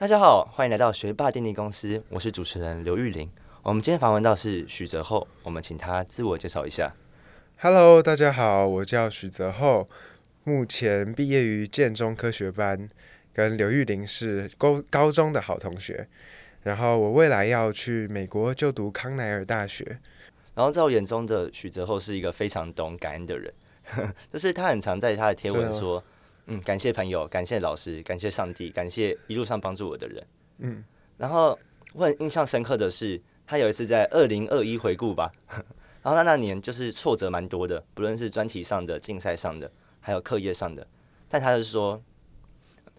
大家好，欢迎来到学霸电力公司，我是主持人刘玉玲。我们今天访问到是许泽厚，我们请他自我介绍一下。Hello，大家好，我叫许泽厚，目前毕业于建中科学班，跟刘玉玲是高高中的好同学。然后我未来要去美国就读康奈尔大学。然后在我眼中的许泽厚是一个非常懂感恩的人，就是他很常在他的贴文说。嗯，感谢朋友，感谢老师，感谢上帝，感谢一路上帮助我的人。嗯，然后我很印象深刻的是，他有一次在二零二一回顾吧，然后他那年就是挫折蛮多的，不论是专题上的、竞赛上的，还有课业上的。但他是说，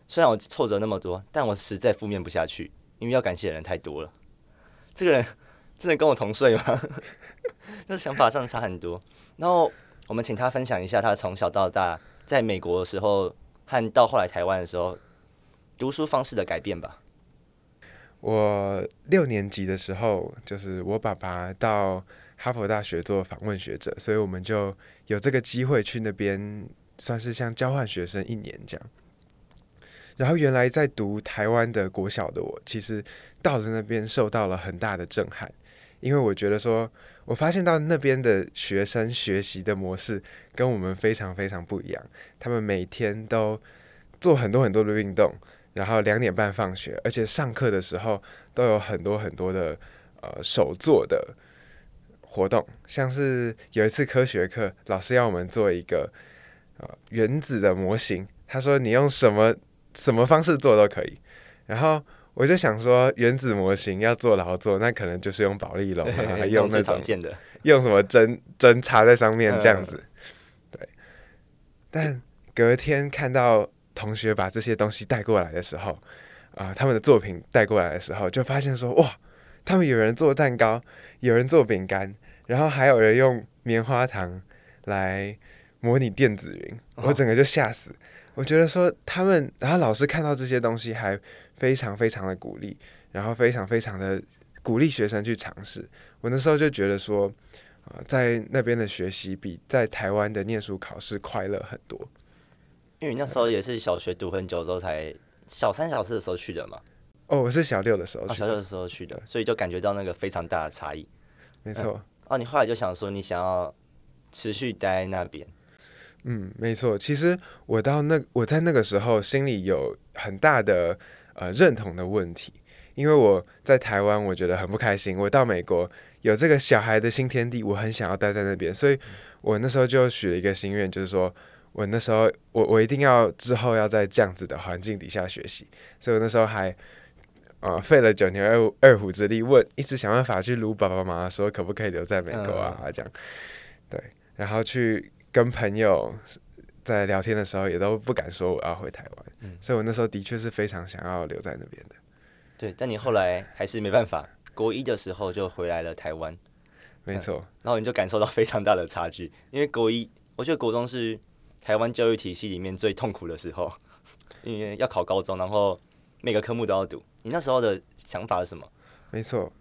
虽然我挫折那么多，但我实在负面不下去，因为要感谢的人太多了。这个人 真的跟我同岁吗？那想法上差很多。然后我们请他分享一下他从小到大在美国的时候。和到后来台湾的时候，读书方式的改变吧。我六年级的时候，就是我爸爸到哈佛大学做访问学者，所以我们就有这个机会去那边，算是像交换学生一年这样。然后原来在读台湾的国小的我，其实到了那边受到了很大的震撼，因为我觉得说。我发现到那边的学生学习的模式跟我们非常非常不一样。他们每天都做很多很多的运动，然后两点半放学，而且上课的时候都有很多很多的呃手作的活动，像是有一次科学课，老师要我们做一个呃原子的模型，他说你用什么什么方式做都可以，然后。我就想说，原子模型要做劳作，那可能就是用保利龙啊，用那种用什么针针插在上面这样子。对。但隔天看到同学把这些东西带过来的时候，啊、呃，他们的作品带过来的时候，就发现说，哇，他们有人做蛋糕，有人做饼干，然后还有人用棉花糖来模拟电子云，我整个就吓死。我觉得说他们，然后老师看到这些东西还。非常非常的鼓励，然后非常非常的鼓励学生去尝试。我那时候就觉得说，呃，在那边的学习比在台湾的念书考试快乐很多。因为那时候也是小学读很久之后才小三、小四的时候去的嘛。哦，我是小六的时候去，哦，小六的时候去的，所以就感觉到那个非常大的差异。没错。嗯。哦，你后来就想说，你想要持续待在那边。嗯，没错。其实我到那我在那个时候心里有很大的。呃，认同的问题，因为我在台湾，我觉得很不开心。我到美国有这个小孩的新天地，我很想要待在那边，所以我那时候就许了一个心愿，就是说我那时候我我一定要之后要在这样子的环境底下学习。所以我那时候还呃费了九牛二二虎之力，问一直想办法去撸爸爸妈妈说可不可以留在美国啊，这样对，然后去跟朋友。在聊天的时候，也都不敢说我要回台湾，嗯，所以我那时候的确是非常想要留在那边的。对，但你后来还是没办法，国一的时候就回来了台湾。没错，然后你就感受到非常大的差距，因为国一，我觉得国中是台湾教育体系里面最痛苦的时候，因为要考高中，然后每个科目都要读。你那时候的想法是什么？没错，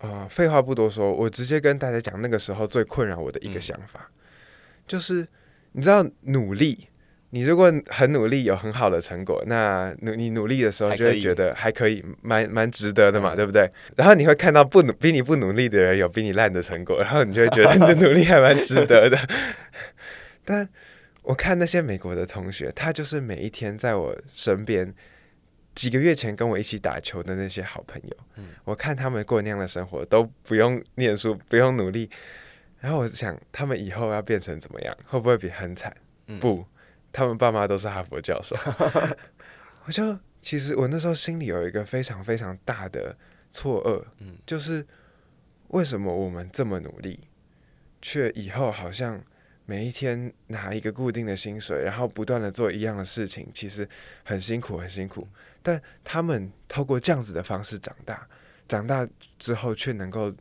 啊、呃，废话不多说，我直接跟大家讲那个时候最困扰我的一个想法，嗯、就是。你知道努力，你如果很努力，有很好的成果，那努你努力的时候就会觉得还可以，蛮蛮值得的嘛，对不对？然后你会看到不努比你不努力的人有比你烂的成果，然后你就会觉得 你的努力还蛮值得的。但我看那些美国的同学，他就是每一天在我身边，几个月前跟我一起打球的那些好朋友，我看他们过那样的生活，都不用念书，不用努力。然后我想，他们以后要变成怎么样？会不会比很惨？嗯、不，他们爸妈都是哈佛教授。我就其实我那时候心里有一个非常非常大的错愕，嗯、就是为什么我们这么努力，却以后好像每一天拿一个固定的薪水，然后不断的做一样的事情，其实很辛苦，很辛苦。但他们透过这样子的方式长大，长大之后却能够。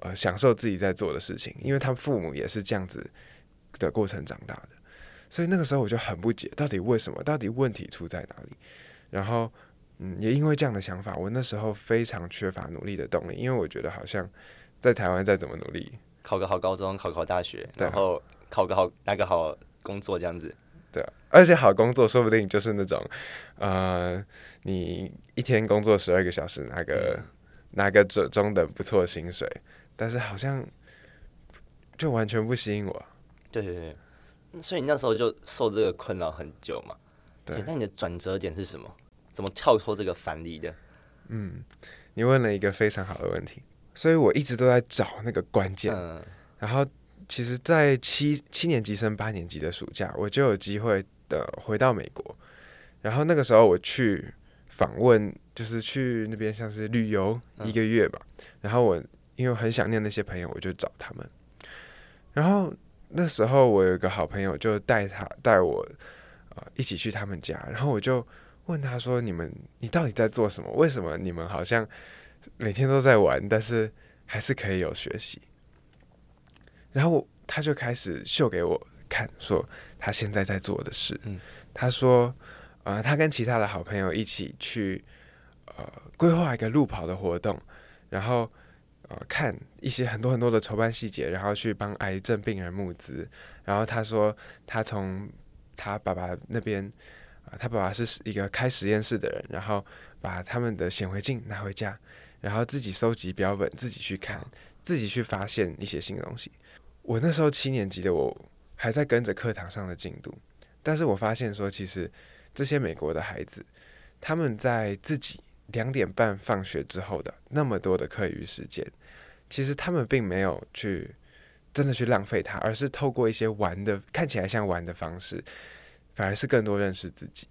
呃，享受自己在做的事情，因为他父母也是这样子的过程长大的，所以那个时候我就很不解，到底为什么？到底问题出在哪里？然后，嗯，也因为这样的想法，我那时候非常缺乏努力的动力，因为我觉得好像在台湾再怎么努力，考个好高中，考个好大学，然后考个好拿个好工作这样子，对，而且好工作说不定就是那种，呃，你一天工作十二个小时，拿个拿个中中等不错的薪水，但是好像就完全不吸引我。对对对，所以你那时候就受这个困扰很久嘛。对，那你的转折点是什么？怎么跳脱这个樊篱的？嗯，你问了一个非常好的问题，所以我一直都在找那个关键。嗯，然后其实，在七七年级升八年级的暑假，我就有机会的回到美国。然后那个时候我去访问，就是去那边像是旅游一个月吧。嗯，然后我因为很想念那些朋友，我就找他们。然后那时候我有一个好朋友，就带他带我。一起去他们家，然后我就问他说：“你们，你到底在做什么？为什么你们好像每天都在玩，但是还是可以有学习？”然后他就开始秀给我看，说他现在在做的事。嗯，他说：“呃，他跟其他的好朋友一起去呃规划一个路跑的活动，然后呃看一些很多很多的筹办细节，然后去帮癌症病人募资。然后他说他从。”他爸爸那边啊，他爸爸是一个开实验室的人，然后把他们的显微镜拿回家，然后自己收集标本，自己去看，自己去发现一些新的东西。我那时候七年级的我还在跟着课堂上的进度，但是我发现说，其实这些美国的孩子，他们在自己两点半放学之后的那么多的课余时间，其实他们并没有去。真的去浪费它，而是透过一些玩的，看起来像玩的方式，反而是更多认识自己。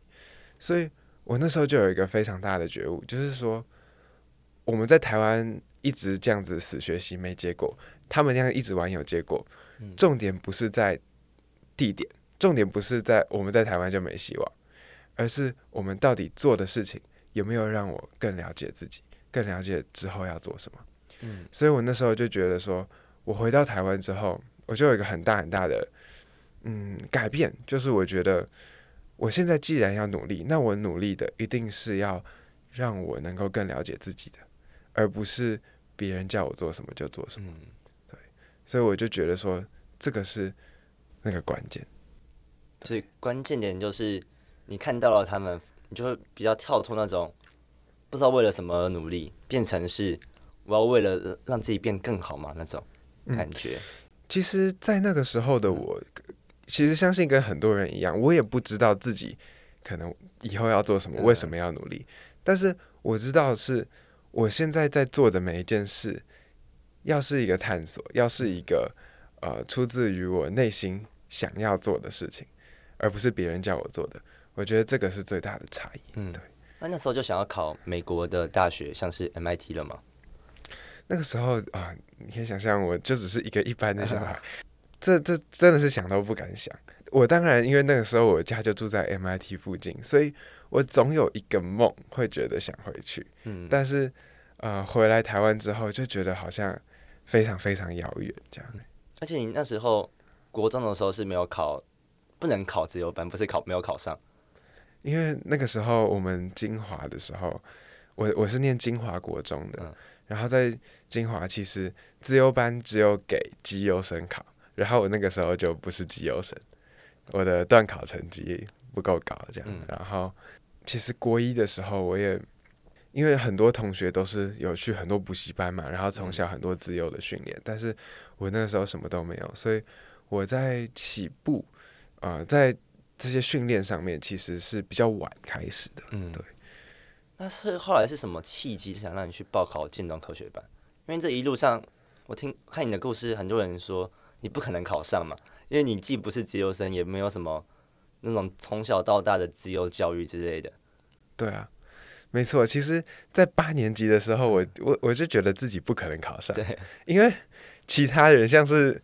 所以我那时候就有一个非常大的觉悟，就是说我们在台湾一直这样子死学习没结果，他们那样一直玩有结果。重点不是在地点，重点不是在我们在台湾就没希望，而是我们到底做的事情有没有让我更了解自己，更了解之后要做什么。嗯，所以我那时候就觉得说。我回到台湾之后，我就有一个很大很大的嗯改变，就是我觉得我现在既然要努力，那我努力的一定是要让我能够更了解自己的，而不是别人叫我做什么就做什么。嗯，对，所以我就觉得说这个是那个关键。所以关键点就是你看到了他们，你就会比较跳脱那种不知道为了什么而努力，变成是我要为了让自己变更好嘛那种。感觉、嗯，其实，在那个时候的我，其实相信跟很多人一样，我也不知道自己可能以后要做什么，为什么要努力。但是我知道是，我现在在做的每一件事，要是一个探索，要是一个呃出自于我内心想要做的事情，而不是别人叫我做的。我觉得这个是最大的差异。嗯，对。那那时候就想要考美国的大学，像是 MIT 了吗？那个时候啊，你可以想象，我就只是一个一般的小孩，这这真的是想都不敢想。我当然，因为那个时候我家就住在 MIT 附近，所以我总有一个梦，会觉得想回去。嗯，但是呃，回来台湾之后，就觉得好像非常非常遥远这样。而且你那时候国中的时候是没有考，不能考自由班，不是考没有考上，因为那个时候我们金华的时候，我我是念金华国中的。嗯然后在金华，其实自优班只有给绩优生考，然后我那个时候就不是绩优生，我的段考成绩不够高，这样。嗯、然后其实国一的时候，我也因为很多同学都是有去很多补习班嘛，然后从小很多自优的训练，嗯、但是我那个时候什么都没有，所以我在起步啊、呃，在这些训练上面其实是比较晚开始的，嗯，对。那是后来是什么契机想让你去报考建中科学班？因为这一路上，我听看你的故事，很多人说你不可能考上嘛，因为你既不是自由生，也没有什么那种从小到大的自由教育之类的。对啊，没错。其实，在八年级的时候，我我我就觉得自己不可能考上，对，因为其他人像是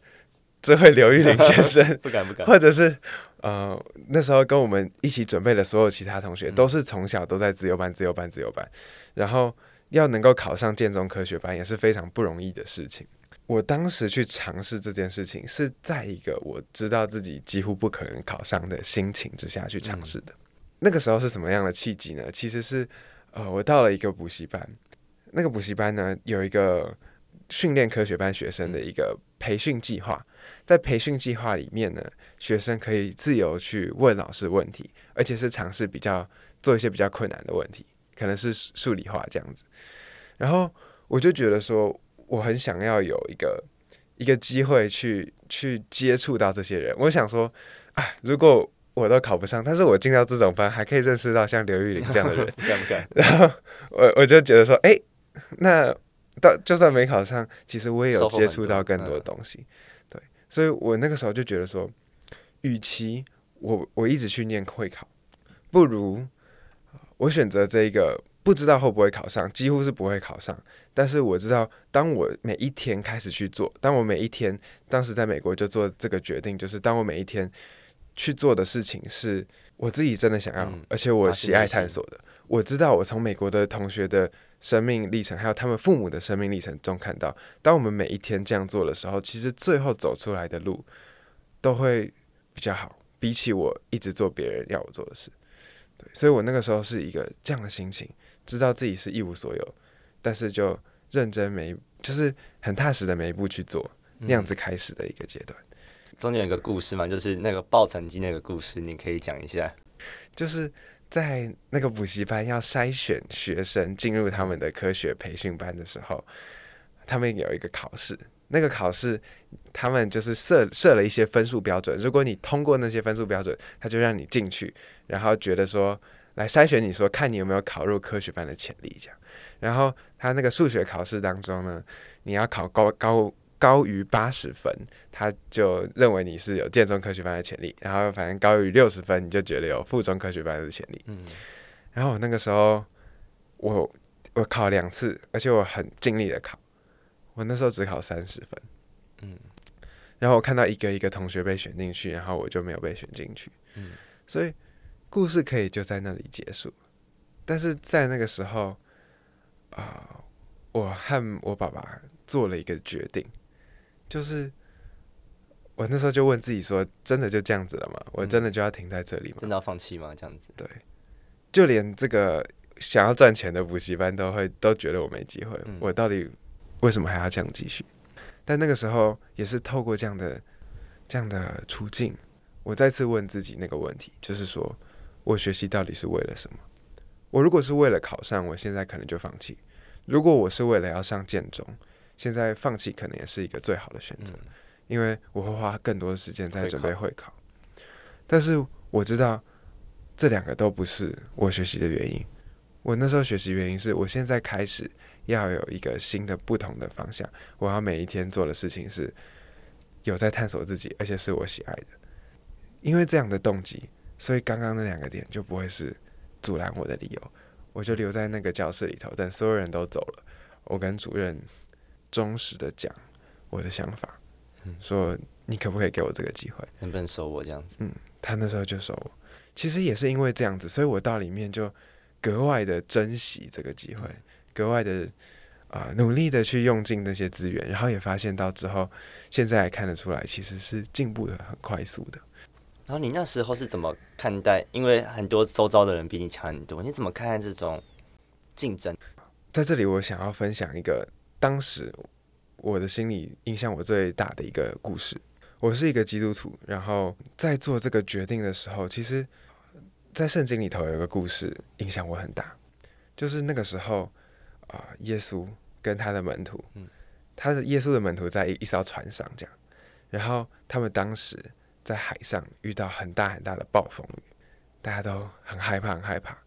这位刘玉玲先生，不敢不敢，或者是。呃，那时候跟我们一起准备的所有其他同学，都是从小都在自由班、自由班、自由班，然后要能够考上建中科学班也是非常不容易的事情。我当时去尝试这件事情，是在一个我知道自己几乎不可能考上的心情之下去尝试的。嗯。那个时候是什么样的契机呢？其实是呃，我到了一个补习班，那个补习班呢有一个训练科学班学生的一个培训计划，在培训计划里面呢，学生可以自由去问老师问题，而且是尝试比较做一些比较困难的问题，可能是数理化这样子。然后我就觉得说，我很想要有一个一个机会去去接触到这些人。我想说，啊，如果我都考不上，但是我进到这种班，还可以认识到像刘玉玲这样的人，敢不敢？然后我我就觉得说，哎，那到就算没考上，其实我也有接触到更多的东西。对，所以我那个时候就觉得说，与其我我一直去念会考，不如我选择这一个不知道会不会考上，几乎是不会考上。但是我知道，当我每一天开始去做，当我每一天当时在美国就做这个决定，就是当我每一天。去做的事情是我自己真的想要，嗯、而且我喜爱探索的。我知道我从美国的同学的生命历程，还有他们父母的生命历程中看到，当我们每一天这样做的时候，其实最后走出来的路都会比较好，比起我一直做别人要我做的事。对，所以我那个时候是一个这样的心情，知道自己是一无所有，但是就认真每一，就是很踏实的每一步去做，那样子开始的一个阶段。中间有一个故事嘛，就是那个报成绩那个故事，你可以讲一下。就是在那个补习班要筛选学生进入他们的科学培训班的时候，他们有一个考试。那个考试，他们就是设设了一些分数标准。如果你通过那些分数标准，他就让你进去，然后觉得说来筛选你说，看你有没有考入科学班的潜力这样。然后他那个数学考试当中呢，你要考高高。高于八十分，他就认为你是有建中科学班的潜力。然后反正高于六十分，你就觉得有附中科学班的潜力。嗯，然后我那个时候，我我考两次，而且我很尽力的考，我那时候只考三十分。嗯，然后我看到一个一个同学被选进去，然后我就没有被选进去。嗯，所以故事可以就在那里结束。但是在那个时候，啊、呃，我和我爸爸做了一个决定。就是我那时候就问自己说：“真的就这样子了吗？我真的就要停在这里吗？真的要放弃吗？这样子？”对，就连这个想要赚钱的补习班都会都觉得我没机会。我到底为什么还要这样继续？但那个时候也是透过这样的这样的处境，我再次问自己那个问题，就是说我学习到底是为了什么？我如果是为了考上，我现在可能就放弃；如果我是为了要上建中。现在放弃可能也是一个最好的选择，嗯，因为我会花更多的时间在准备会考。但是我知道这两个都不是我学习的原因。我那时候学习原因是我现在开始要有一个新的、不同的方向。我要每一天做的事情是有在探索自己，而且是我喜爱的。因为这样的动机，所以刚刚那两个点就不会是阻拦我的理由。我就留在那个教室里头，等所有人都走了，我跟主任。忠实的讲我的想法，嗯，说你可不可以给我这个机会？能不能收我这样子？嗯，他那时候就收我。其实也是因为这样子，所以我到里面就格外的珍惜这个机会，格外的啊、呃、努力的去用尽那些资源，然后也发现到之后，现在还看得出来，其实是进步的很快速的。然后你那时候是怎么看待？因为很多周遭的人比你强很多，你怎么看待这种竞争？在这里，我想要分享一个。当时我的心里影响我最大的一个故事，我是一个基督徒，然后在做这个决定的时候，其实，在圣经里头有一个故事影响我很大，就是那个时候啊，耶稣跟他的门徒，他的耶稣的门徒在一一艘船上这样，然后他们当时在海上遇到很大很大的暴风雨，大家都很害怕很害怕，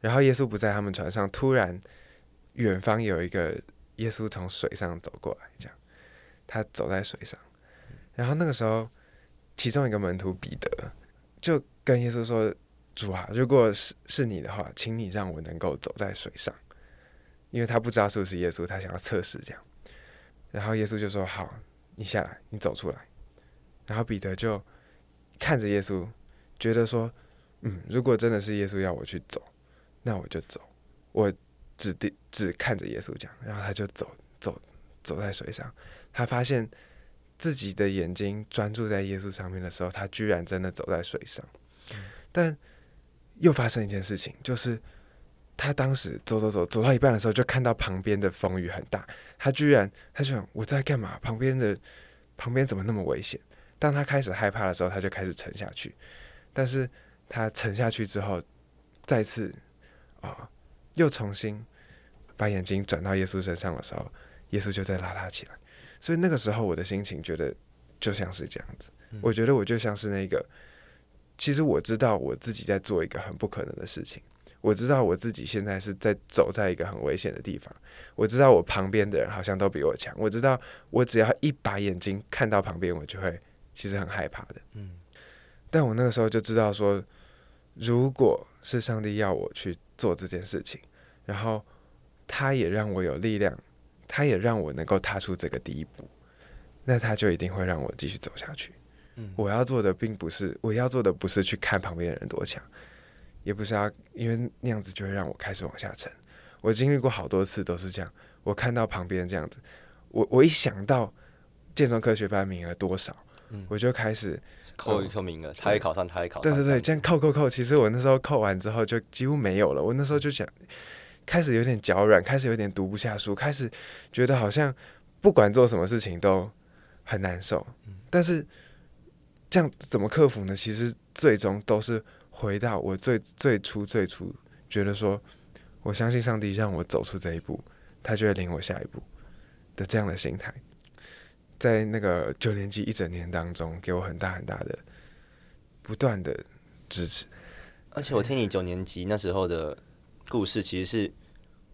然后耶稣不在他们船上，突然远方有一个。耶稣从水上走过来，这样，他走在水上，然后那个时候，其中一个门徒彼得就跟耶稣说：“主啊，如果是是你的话，请你让我能够走在水上。”因为他不知道是不是耶稣，他想要测试这样。然后耶稣就说：“好，你下来，你走出来。”然后彼得就看着耶稣，觉得说：“嗯，如果真的是耶稣要我去走，那我就走。”我。只盯只看着耶稣讲，然后他就走走走在水上。他发现自己的眼睛专注在耶稣上面的时候，他居然真的走在水上。但又发生一件事情，就是他当时走走走走到一半的时候，就看到旁边的风雨很大。他居然他就想我在干嘛？旁边的旁边怎么那么危险？当他开始害怕的时候，他就开始沉下去。但是他沉下去之后，再次啊、哦，又重新把眼睛转到耶稣身上的时候，耶稣就在拉他起来。所以那个时候，我的心情觉得就像是这样子。我觉得我就像是那个，其实我知道我自己在做一个很不可能的事情。我知道我自己现在是在走在一个很危险的地方。我知道我旁边的人好像都比我强。我知道我只要一把眼睛看到旁边，我就会其实很害怕的。嗯。但我那个时候就知道说，如果是上帝要我去做这件事情，然后他也让我有力量，他也让我能够踏出这个第一步，那他就一定会让我继续走下去。嗯。我要做的并不是，我要做的不是去看旁边的人多强。也不是要，因为那样子就会让我开始往下沉。我经历过好多次都是这样，我看到旁边这样子，我我一想到建中科学班名额多少，嗯、我就开始扣一扣名额，他也考上，他也考上。对对对，这样扣扣扣，其实我那时候扣完之后就几乎没有了。我那时候就想，开始有点脚软，开始有点读不下书，开始觉得好像不管做什么事情都很难受。但是这样怎么克服呢？其实最终都是。回到我最最初最初觉得说，我相信上帝让我走出这一步，他就会领我下一步的这样的心态，在那个九年级一整年当中，给我很大很大的不断的支持。而且我听你九年级那时候的故事，其实是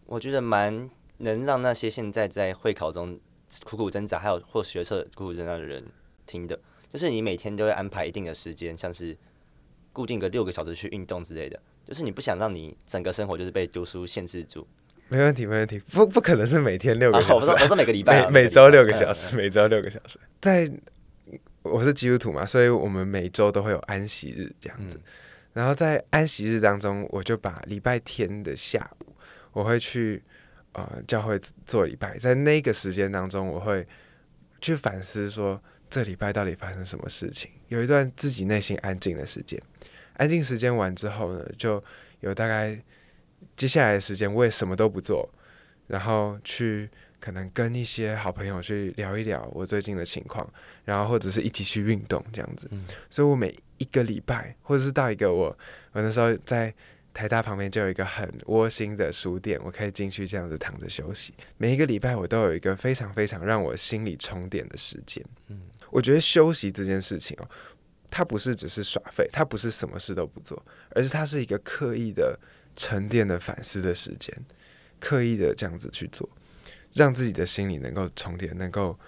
我觉得蛮能让那些现在在会考中苦苦挣扎，还有或学测苦苦挣扎的人听的，就是你每天都会安排一定的时间，像是。固定个六个小时去运动之类的，就是你不想让你整个生活就是被读书限制住。没问题，没问题，不不可能是每天六个小时，我是每个礼拜，每每周六个小时，每周六个小时。在我是基督徒嘛，所以我们每周都会有安息日这样子。然后在安息日当中，我就把礼拜天的下午，我会去呃教会做礼拜，在那个时间当中，我会去反思说。这礼拜到底发生什么事情？有一段自己内心安静的时间，安静时间完之后呢，就有大概接下来的时间，我也什么都不做，然后去可能跟一些好朋友去聊一聊我最近的情况，然后或者是一起去运动这样子。嗯。所以我每一个礼拜，或者是到一个我我那时候在。台大旁边就有一个很窝心的书店，我可以进去这样子躺着休息。每一个礼拜我都有一个非常非常让我心里充电的时间。嗯，我觉得休息这件事情哦，它不是只是耍废，它不是什么事都不做，而是它是一个刻意的沉淀的反思的时间，刻意的这样子去做，让自己的心里能够充电，能够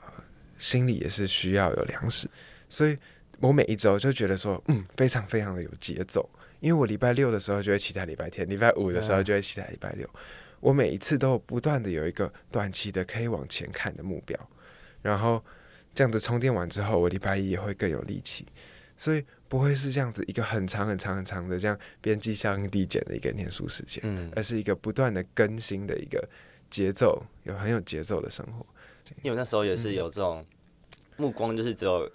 呃，心里也是需要有粮食。所以我每一周就觉得说，嗯，非常非常的有节奏。因为我礼拜六的时候就会期待礼拜天，礼拜五的时候就会期待礼拜六。我每一次都不断的有一个短期的可以往前看的目标，然后这样子充电完之后，我礼拜一也会更有力气，所以不会是这样子一个很长很长很长的这样边际效应递减的一个念书时间，嗯，而是一个不断的更新的一个节奏，有很有节奏的生活。因为那时候也是有这种目光，就是只有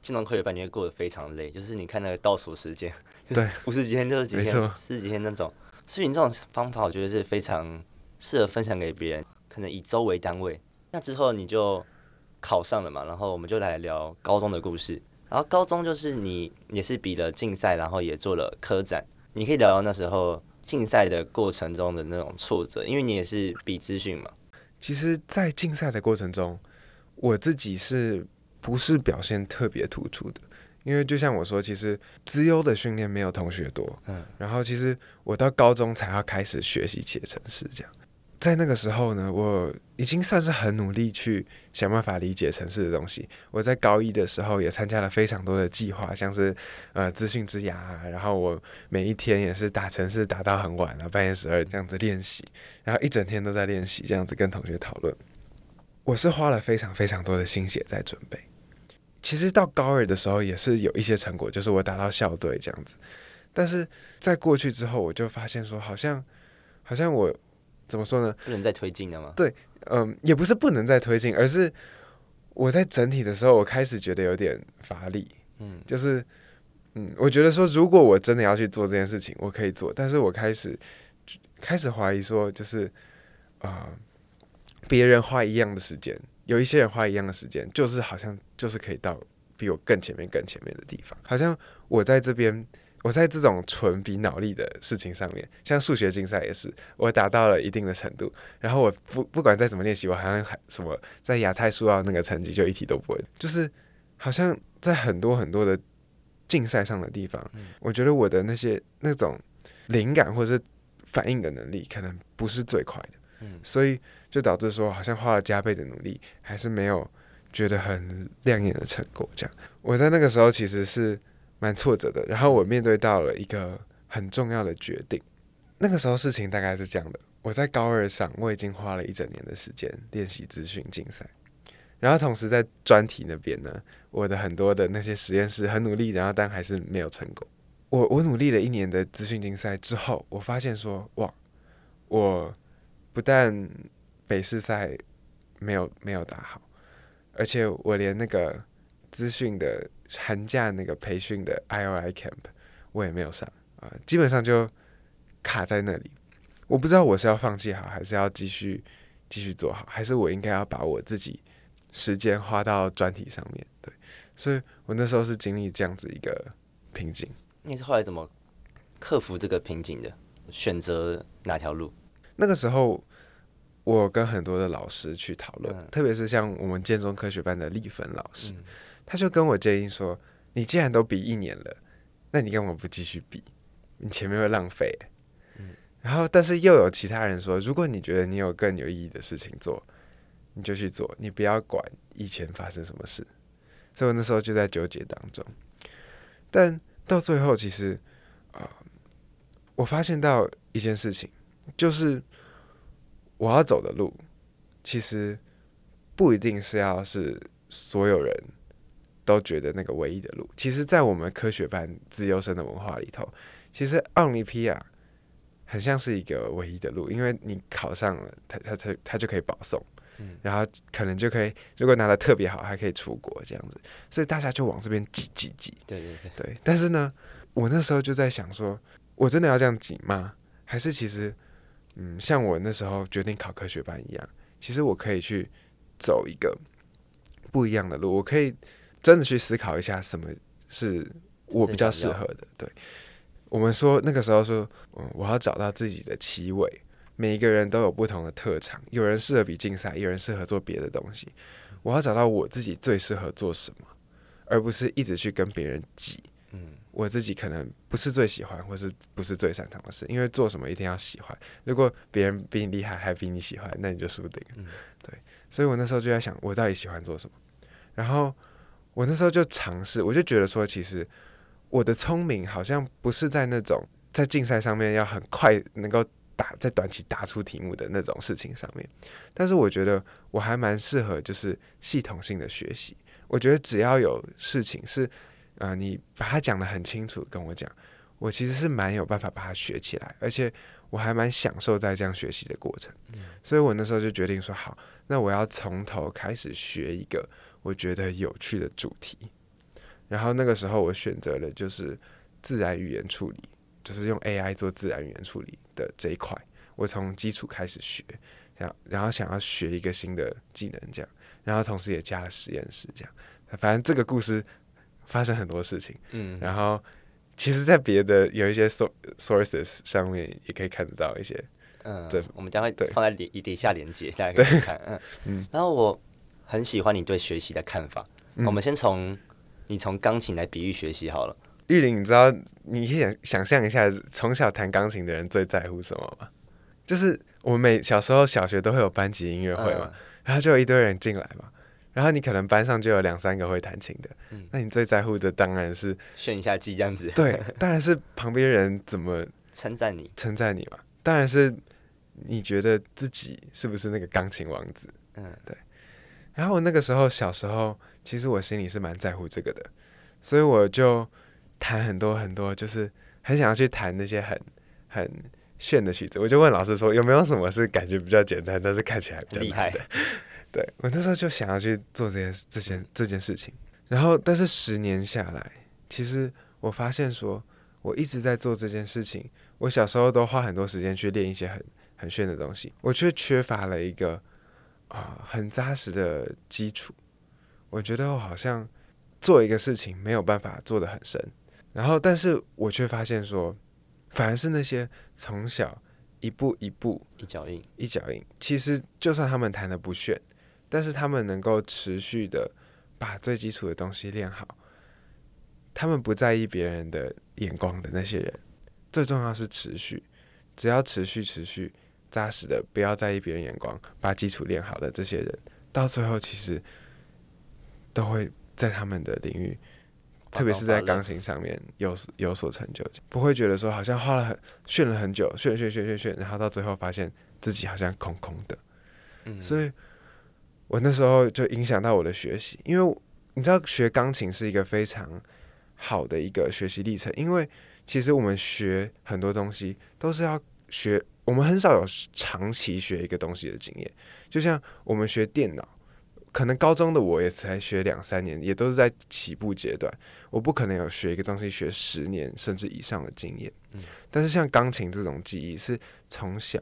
金融科学班，你会过得非常累，就是你看那个倒数时间。对，五十几天、六十几天、四十几天那种，所以你这种方法，我觉得是非常适合分享给别人。可能以周为单位，那之后你就考上了嘛，然后我们就来聊高中的故事。然后高中就是你也是比了竞赛，然后也做了科展。你可以聊聊那时候竞赛的过程中的那种挫折，因为你也是比资讯嘛。其实，在竞赛的过程中，我自己是不是表现特别突出的？因为就像我说，其实资优的训练没有同学多，嗯，然后其实我到高中才要开始学习写程式，这样，在那个时候呢，我已经算是很努力去想办法理解城市的东西。我在高一的时候也参加了非常多的计划，像是呃资讯之牙，然后我每一天也是打城市打到很晚了，半夜十二这样子练习，然后一整天都在练习，这样子跟同学讨论。我是花了非常非常多的心血在准备。其实到高二的时候也是有一些成果，就是我打到校队这样子。但是在过去之后，我就发现说，好像好像我怎么说呢？不能再推进了吗？对，嗯，也不是不能再推进，而是我在整体的时候，我开始觉得有点乏力。嗯，就是嗯，我觉得说，如果我真的要去做这件事情，我可以做，但是我开始开始怀疑说，就是啊，呃，别人花一样的时间。有一些人花一样的时间，就是好像就是可以到比我更前面、更前面的地方。好像我在这边，我在这种纯比脑力的事情上面，像数学竞赛也是，我达到了一定的程度。然后我不不管再怎么练习，我好像还什么在亚太数奥那个成绩就一题都不会。就是好像在很多很多的竞赛上的地方，我觉得我的那些那种灵感或者是反应的能力，可能不是最快的。嗯，所以就导致说，好像花了加倍的努力，还是没有觉得很亮眼的成果。这样，我在那个时候其实是蛮挫折的。然后我面对到了一个很重要的决定。那个时候事情大概是这样的：我在高二上，我已经花了一整年的时间练习资讯竞赛，然后同时在专题那边呢，我的很多的那些实验室很努力，然后但还是没有成功。我我努力了一年的资讯竞赛之后，我发现说，哇，我。不但北市赛没有没有打好，而且我连那个资讯的寒假那个培训的 IOI Camp 我也没有上啊，基本上就卡在那里。我不知道我是要放弃好，还是要继续继续做好，还是我应该要把我自己时间花到专题上面。对，所以我那时候是经历这样子一个瓶颈。你是后来怎么克服这个瓶颈的？选择哪条路？那个时候。我跟很多的老师去讨论，嗯、特别是像我们建中科学班的丽芬老师，嗯、他就跟我建议说：“你既然都比一年了，那你干嘛不继续比？你前面会浪费。嗯”然后，但是又有其他人说：“如果你觉得你有更有意义的事情做，你就去做，你不要管以前发生什么事。”所以我那时候就在纠结当中。但到最后，其实啊、呃，我发现到一件事情，就是。我要走的路，其实不一定是要是所有人都觉得那个唯一的路。其实，在我们科学班自优生的文化里头，其实奥林匹亚很像是一个唯一的路，因为你考上了，他他他他就可以保送，嗯，然后可能就可以，如果拿的特别好，还可以出国这样子。所以大家就往这边挤挤挤。对对对对。但是呢，我那时候就在想说，我真的要这样挤吗？还是其实？嗯，像我那时候决定考科学班一样，其实我可以去走一个不一样的路，我可以真的去思考一下什么是我比较适合的。对，我们说那个时候说，嗯，我要找到自己的气味，每一个人都有不同的特长，有人适合比竞赛，有人适合做别的东西，我要找到我自己最适合做什么，而不是一直去跟别人挤。嗯。我自己可能不是最喜欢，或是不是最擅长的事，因为做什么一定要喜欢。如果别人比你厉害，还比你喜欢，那你就输定了。嗯、对，所以我那时候就在想，我到底喜欢做什么？然后我那时候就尝试，我就觉得说，其实我的聪明好像不是在那种在竞赛上面要很快能够打在短期答出题目的那种事情上面，但是我觉得我还蛮适合就是系统性的学习。我觉得只要有事情是。啊、呃，你把它讲得很清楚，跟我讲，我其实是蛮有办法把它学起来，而且我还蛮享受在这样学习的过程。嗯、所以我那时候就决定说，好，那我要从头开始学一个我觉得有趣的主题。然后那个时候我选择了就是自然语言处理，就是用 AI 做自然语言处理的这一块。我从基础开始学，然后然后想要学一个新的技能，这样，然后同时也加了实验室，这样。反正这个故事。发生很多事情，嗯，然后其实，在别的有一些 sources 上面也可以看得到一些，嗯，对，我们将会放在底底下连接，大家可以看，嗯 嗯。然后我很喜欢你对学习的看法，我们先从你从钢琴来比喻学习好了。玉林，你知道你想想象一下，从小弹钢琴的人最在乎什么吗？就是我们每小时候小学都会有班级音乐会嘛，然后就有一堆人进来嘛。然后你可能班上就有两三个会弹琴的，嗯、那你最在乎的当然是炫一下技这样子。对，当然是旁边人怎么称赞你，称赞你嘛。当然是你觉得自己是不是那个钢琴王子？嗯，对。然后我那个时候小时候，其实我心里是蛮在乎这个的，所以我就弹很多很多，就是很想要去弹那些很很炫的曲子。我就问老师说，有没有什么是感觉比较简单，但是看起来比较厉害的？对，我那时候就想要去做这件这件这件事情，然后但是十年下来，其实我发现说，我一直在做这件事情。我小时候都花很多时间去练一些很很炫的东西，我却缺乏了一个啊、呃、很扎实的基础。我觉得我好像做一个事情没有办法做得很深，然后但是我却发现说，反而是那些从小一步一步一脚印。一脚印，其实就算他们弹的不炫，但是他们能够持续的把最基础的东西练好，他们不在意别人的眼光的那些人，最重要是持续，只要持续持续扎实的，不要在意别人眼光，把基础练好的这些人，到最后其实都会在他们的领域。特别是在钢琴上面有有所成就，不会觉得说好像花了很炫了很久，炫炫炫炫炫，然后到最后发现自己好像空空的。嗯，所以我那时候就影响到我的学习，因为你知道学钢琴是一个非常好的一个学习历程，因为其实我们学很多东西都是要学，我们很少有长期学一个东西的经验，就像我们学电脑。可能高中的我也才学两三年，也都是在起步阶段。我不可能有学一个东西学十年甚至以上的经验。嗯。但是像钢琴这种技艺，是从小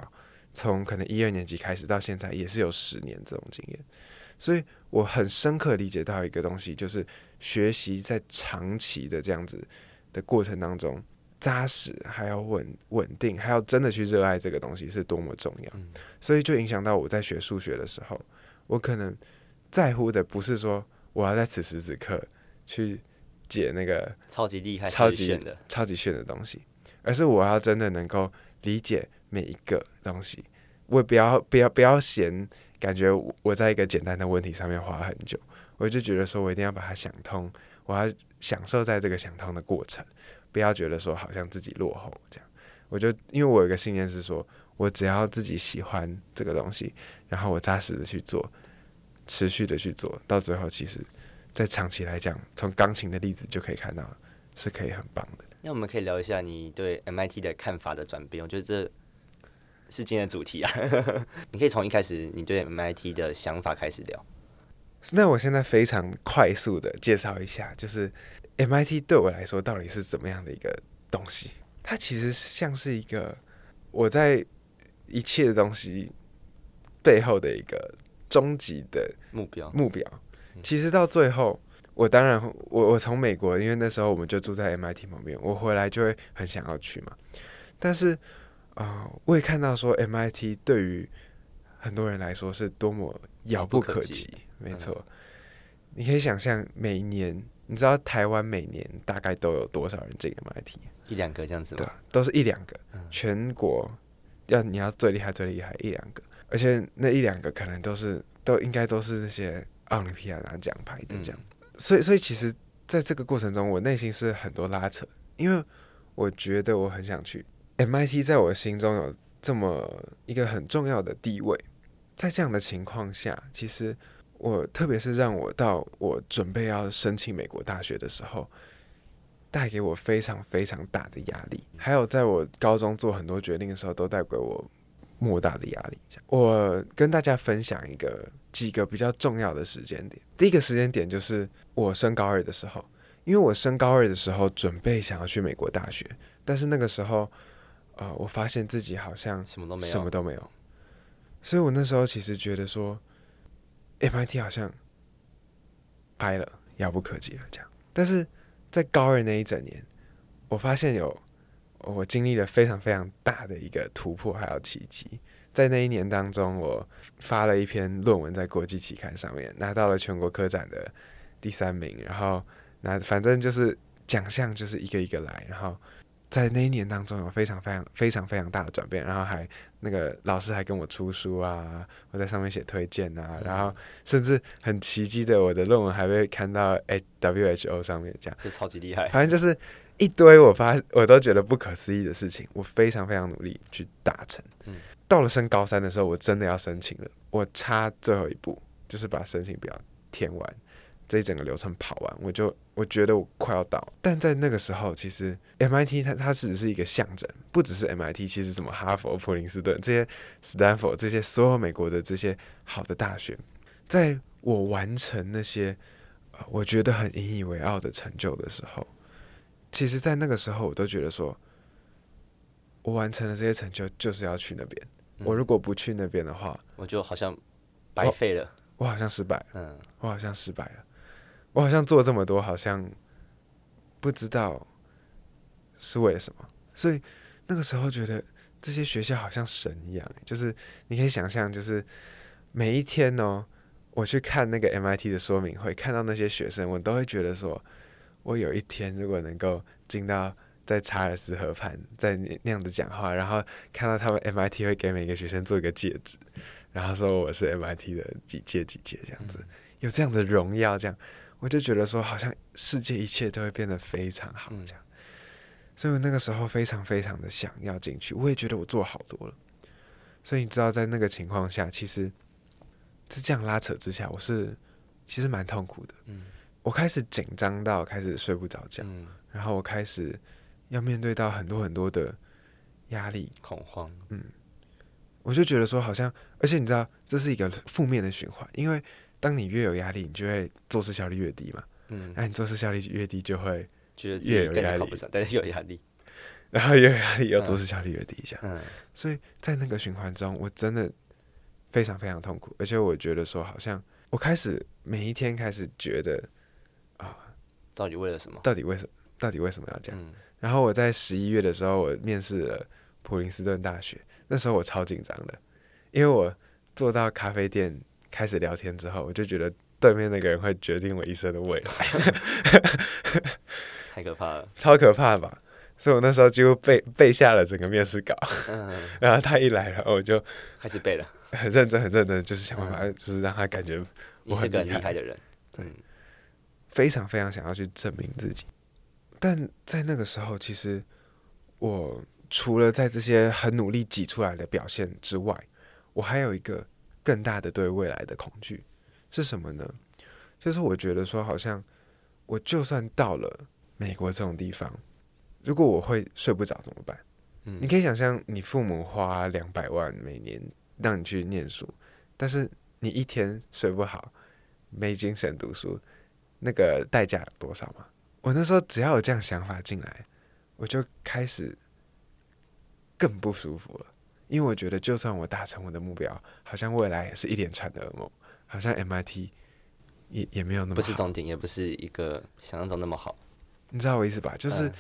从可能一二年级开始到现在，也是有十年这种经验。所以我很深刻理解到一个东西，就是学习在长期的这样子的过程当中，扎实还要稳稳定，还要真的去热爱这个东西是多么重要。嗯。所以就影响到我在学数学的时候，我可能。在乎的不是说我要在此时此刻去解那个超级厉害、超级炫的、超级炫的东西，而是我要真的能够理解每一个东西。我不要、不要、不要嫌感觉我在一个简单的问题上面花很久，我就觉得说我一定要把它想通，我要享受在这个想通的过程，不要觉得说好像自己落后这样。我就因为我有一个信念是说，我只要自己喜欢这个东西，然后我扎实的去做。持续的去做到最后，其实，在长期来讲，从钢琴的例子就可以看到，是可以很棒的。那我们可以聊一下你对 MIT 的看法的转变，我觉得这是今天的主题啊。你可以从一开始你对 MIT 的想法开始聊。那我现在非常快速的介绍一下，就是 MIT 对我来说到底是怎么样的一个东西？它其实像是一个我在一切的东西背后的一个。终极的目标目标，其实到最后，我当然我我从美国，因为那时候我们就住在 MIT 旁边，我回来就会很想要去嘛。但是啊、呃，我也看到说 MIT 对于很多人来说是多么遥不可及。没错，嗯、你可以想象，每年你知道台湾每年大概都有多少人进 MIT？一两个这样子吗？对，都是一两个。全国要你要最厉害最厉害一两个。而且那一两个可能都是都应该都是那些奥林匹亚拿奖牌的这样，所以所以其实在这个过程中，我内心是很多拉扯，因为我觉得我很想去 MIT，在我心中有这么一个很重要的地位。在这样的情况下，其实我特别是让我到我准备要申请美国大学的时候，带给我非常非常大的压力。还有在我高中做很多决定的时候，都带给我。莫大的压力。我跟大家分享一个几个比较重要的时间点。第一个时间点就是我升高二的时候，因为我升高二的时候准备想要去美国大学，但是那个时候，呃，我发现自己好像什么都没有，什么都没有。所以我那时候其实觉得说，MIT 好像掰了，遥不可及了这样。但是在高二那一整年，我发现有。我经历了非常非常大的一个突破，还有奇迹。在那一年当中，我发了一篇论文在国际期刊上面，拿到了全国科展的第三名。然后，那反正就是奖项就是一个一个来。然后在那一年当中，有非常非常非常非常大的转变。然后还那个老师还跟我出书啊，我在上面写推荐啊。然后甚至很奇迹的，我的论文还被看到 WHO 上面，这样这超级厉害。反正就是。一堆我发我都觉得不可思议的事情，我非常非常努力去达成。嗯，到了升高三的时候，我真的要申请了。我差最后一步，就是把申请表填完，这一整个流程跑完，我就我觉得我快要到。但在那个时候，其实 MIT 它它只是一个象征，不只是 MIT，其实什么哈佛、普林斯顿这些、Stanford 这些所有美国的这些好的大学，在我完成那些我觉得很引以为傲的成就的时候。其实，在那个时候，我都觉得说，我完成了这些成就，就是要去那边。嗯、我如果不去那边的话，我就好像白费了。我好像失败了。嗯，我好像失败了。我好像做这么多，好像不知道是为了什么。所以那个时候觉得这些学校好像神一样，就是你可以想象，就是每一天哦，我去看那个 MIT 的说明会，看到那些学生，我都会觉得说，我有一天如果能够进到在查尔斯河畔，在那样子讲话，然后看到他们 MIT 会给每个学生做一个戒指，然后说我是 MIT 的几届几届这样子，有这样的荣耀，这样我就觉得说，好像世界一切都会变得非常好这样。所以我那个时候非常非常的想要进去，我也觉得我做好多了。所以你知道，在那个情况下，其实是这样拉扯之下，我是其实蛮痛苦的。嗯，我开始紧张到开始睡不着觉，嗯，然后我开始要面对到很多很多的压力、恐慌。嗯，我就觉得说，好像，而且你知道，这是一个负面的循环，因为当你越有压力，你就会做事效率越低嘛。嗯，那你做事效率越低，就会。觉得越有压力，但是有压力，然后越有压力，又做事效率越低，这样。嗯，所以在那个循环中，我真的非常非常痛苦，而且我觉得说，好像我开始每一天开始觉得啊，到底为了什么？到底为什么？到底为什么要这样？然后我在十一月的时候，我面试了普林斯顿大学，那时候我超紧张的，因为我坐到咖啡店开始聊天之后，我就觉得对面那个人会决定我一生的未来。太可怕了，超可怕吧？所以我那时候几乎背背下了整个面试稿，嗯、然后他一来，然后我就开始背了，很认真，很认真，就是想办法，就是让他感觉我是个厉害的人，对，非常非常想要去证明自己。但在那个时候，其实我除了在这些很努力挤出来的表现之外，我还有一个更大的对未来的恐惧是什么呢？就是我觉得说，好像我就算到了。美国这种地方，如果我会睡不着怎么办？嗯，你可以想象，你父母花两百万每年让你去念书，但是你一天睡不好，没精神读书，那个代价多少吗？我那时候只要有这样想法进来，我就开始更不舒服了，因为我觉得就算我达成我的目标，好像未来也是一连串的噩梦，好像 MIT 也也没有那么，不是终点，也不是一个想象中那么好。你知道我意思吧？就是，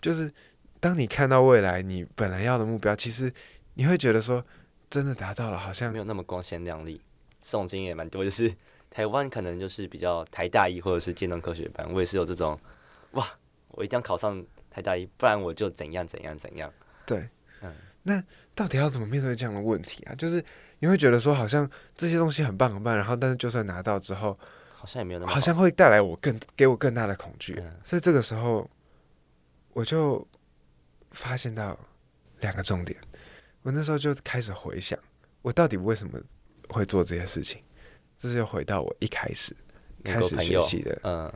就是，当你看到未来，你本来要的目标，其实你会觉得说，真的达到了，好像没有那么光鲜亮丽。这种经验也蛮多，就是台湾可能就是比较台大一或者是建中科学班，我也是有这种，哇，我一定要考上台大一，不然我就怎样怎样怎样。对，嗯，那到底要怎么面对这样的问题啊？就是你会觉得说，好像这些东西很棒很棒，然后但是就算拿到之后。好像也没有那么好，好像会带来我更给我更大的恐惧，嗯，所以这个时候我就发现到两个重点。我那时候就开始回想，我到底为什么会做这些事情？这是又回到我一开始开始学习的嗯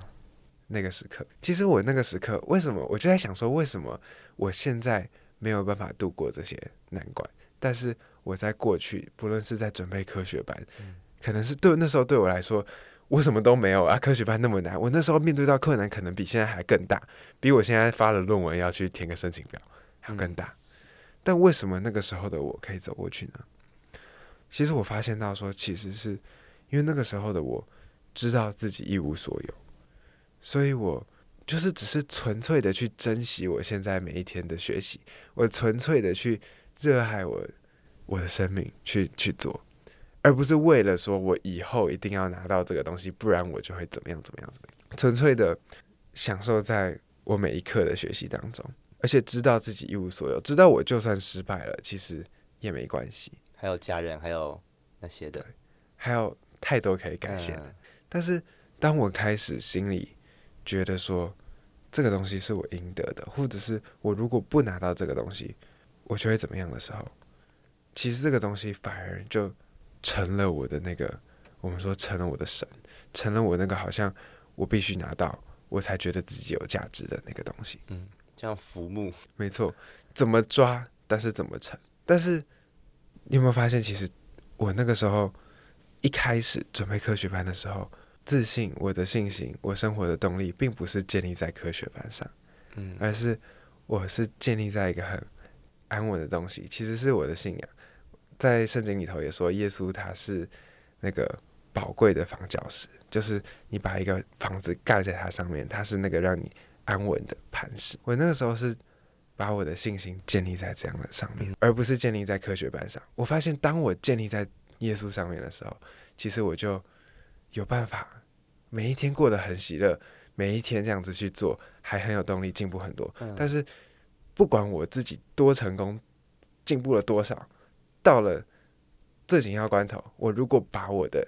那个时刻。其实我那个时刻为什么我就在想说，为什么我现在没有办法度过这些难关？但是我在过去，不论是在准备科学班，嗯，可能是对那时候对我来说。我什么都没有啊！科学班那么难，我那时候面对到困难可能比现在还更大，比我现在发了论文要去填个申请表还更大。但为什么那个时候的我可以走过去呢？其实我发现到说，其实是因为那个时候的我知道自己一无所有，所以我就是只是纯粹的去珍惜我现在每一天的学习，我纯粹的去热爱我我的生命，去去做。而不是为了说我以后一定要拿到这个东西，不然我就会怎么样怎么样怎么样。纯粹的享受在我每一刻的学习当中，而且知道自己一无所有，知道我就算失败了，其实也没关系。还有家人，还有那些的，还有太多可以感谢的。嗯。但是当我开始心里觉得说这个东西是我应得的，或者是我如果不拿到这个东西，我就会怎么样的时候，其实这个东西反而就。成了我的那个，我们说成了我的神，成了我那个好像我必须拿到，我才觉得自己有价值的那个东西。嗯，像浮木，没错，怎么抓，但是怎么成。但是你有没有发现，其实我那个时候一开始准备科学班的时候，自信，我的信心，我生活的动力，并不是建立在科学班上，嗯，而是我是建立在一个很安稳的东西，其实是我的信仰。在圣经里头也说，耶稣他是那个宝贵的房角石，就是你把一个房子盖在它上面，它是那个让你安稳的磐石。我那个时候是把我的信心建立在这样的上面，而不是建立在科学班上。我发现，当我建立在耶稣上面的时候，其实我就有办法每一天过得很喜乐，每一天这样子去做，还很有动力，进步很多。但是不管我自己多成功，进步了多少，到了最紧要关头，我如果把我的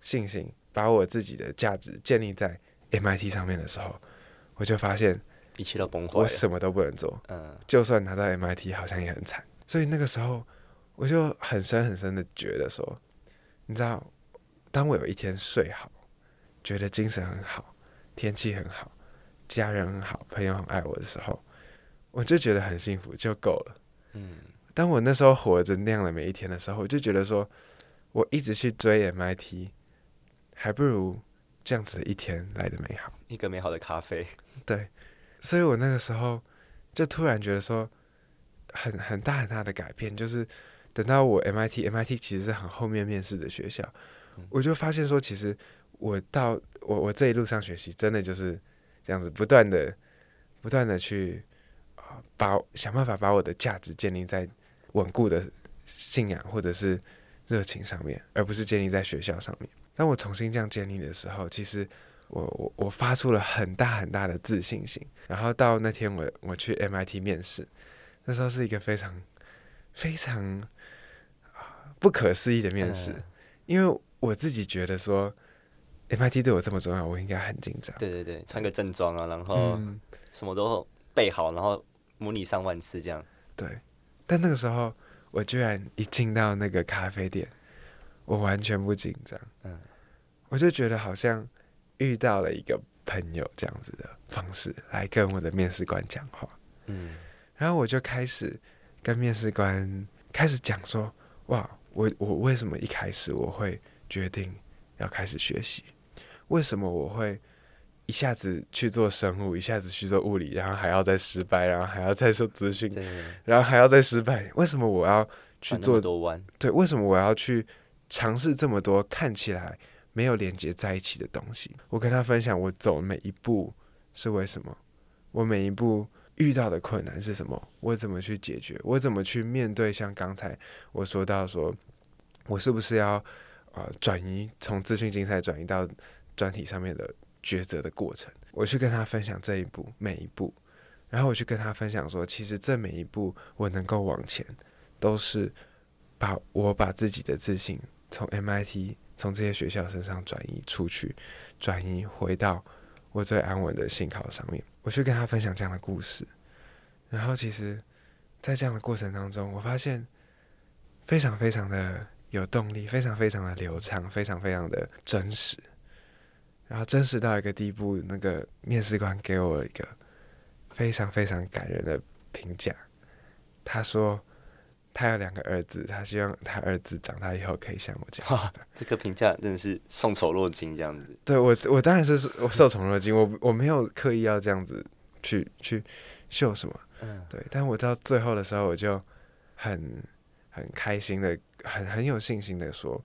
信心，把我自己的价值建立在 MIT 上面的时候，我就发现一切都崩坏，我什么都不能做。嗯，就算拿到 MIT，好像也很惨。所以那个时候，我就很深很深的觉得说，你知道，当我有一天睡好，觉得精神很好，天气很好，家人很好，朋友很爱我的时候，我就觉得很幸福，就够了。嗯，当我那时候活着那样的每一天的时候，我就觉得说，我一直去追 MIT。还不如这样子的一天来的美好，一个美好的咖啡。对，所以我那个时候就突然觉得说，很很大很大的改变，就是等到我 MIT，MIT 其实是很后面面试的学校，嗯，我就发现说，其实我到我我这一路上学习，真的就是这样子，不断的不断的去啊，把想办法把我的价值建立在稳固的信仰或者是热情上面，而不是建立在学校上面。当我重新这样建立的时候，其实我我我发出了很大很大的自信心。然后到那天我我去 MIT 面试，那时候是一个非常非常不可思议的面试，嗯，因为我自己觉得说 MIT 对我这么重要，我应该很紧张。对对对，穿个正装啊，然后什么都备好，然后模拟上万次这样。对，但那个时候我居然一进到那个咖啡店，我完全不紧张。嗯。我就觉得好像遇到了一个朋友这样子的方式来跟我的面试官讲话，嗯，然后我就开始跟面试官开始讲说，哇，我我为什么一开始我会决定要开始学习？为什么我会一下子去做生物，一下子去做物理，然后还要再失败，然后还要再做资讯，然后还要再失败？为什么我要去做多弯？对，为什么我要去尝试这么多看起来没有连接在一起的东西，我跟他分享我走每一步是为什么，我每一步遇到的困难是什么，我怎么去解决，我怎么去面对像刚才我说到说，我是不是要呃转移从资讯竞赛转移到专题上面的抉择的过程，我去跟他分享这一步每一步，然后我去跟他分享说，其实这每一步我能够往前，都是把我把自己的自信从 MIT。从这些学校身上转移出去，转移回到我最安稳的信靠上面。我去跟他分享这样的故事，然后其实，在这样的过程当中，我发现非常非常的有动力，非常非常的流畅，非常非常的真实。然后真实到一个地步，那个面试官给我一个非常非常感人的评价，他说。他有两个儿子，他希望他儿子长大以后可以像我这样。哇，这个评价真的是受宠若惊，这样子。对我，我当然是我受宠若惊，我我没有刻意要这样子去去秀什么，嗯，对。但我到最后的时候，我就很很开心的，很很有信心的说，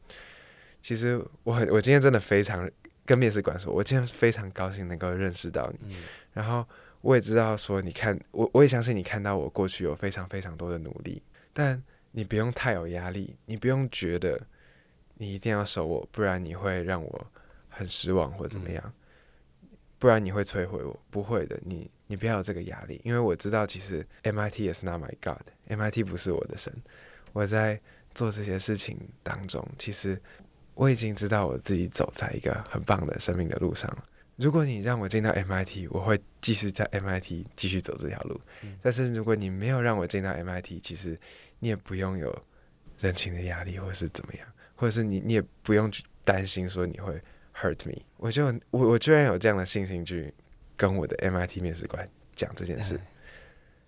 其实我很，我今天真的非常跟面试官说，我今天非常高兴能够认识到你，嗯，然后我也知道说，你看我，我也相信你看到我过去有非常非常多的努力。但你不用太有压力，你不用觉得你一定要守我，不然你会让我很失望或怎么样，不然你会摧毁我。不会的，你你不要有这个压力，因为我知道其实 MIT 也是 not my God，MIT 不是我的神。我在做这些事情当中，其实我已经知道我自己走在一个很棒的生命的路上了。如果你让我进到 MIT，我会继续在 MIT 继续走这条路。但是如果你没有让我进到 MIT，其实你也不用有人情的压力，或是怎么样，或者是你你也不用去担心说你会 hurt me。我就我我居然有这样的信心去跟我的 MIT 面试官讲这件事，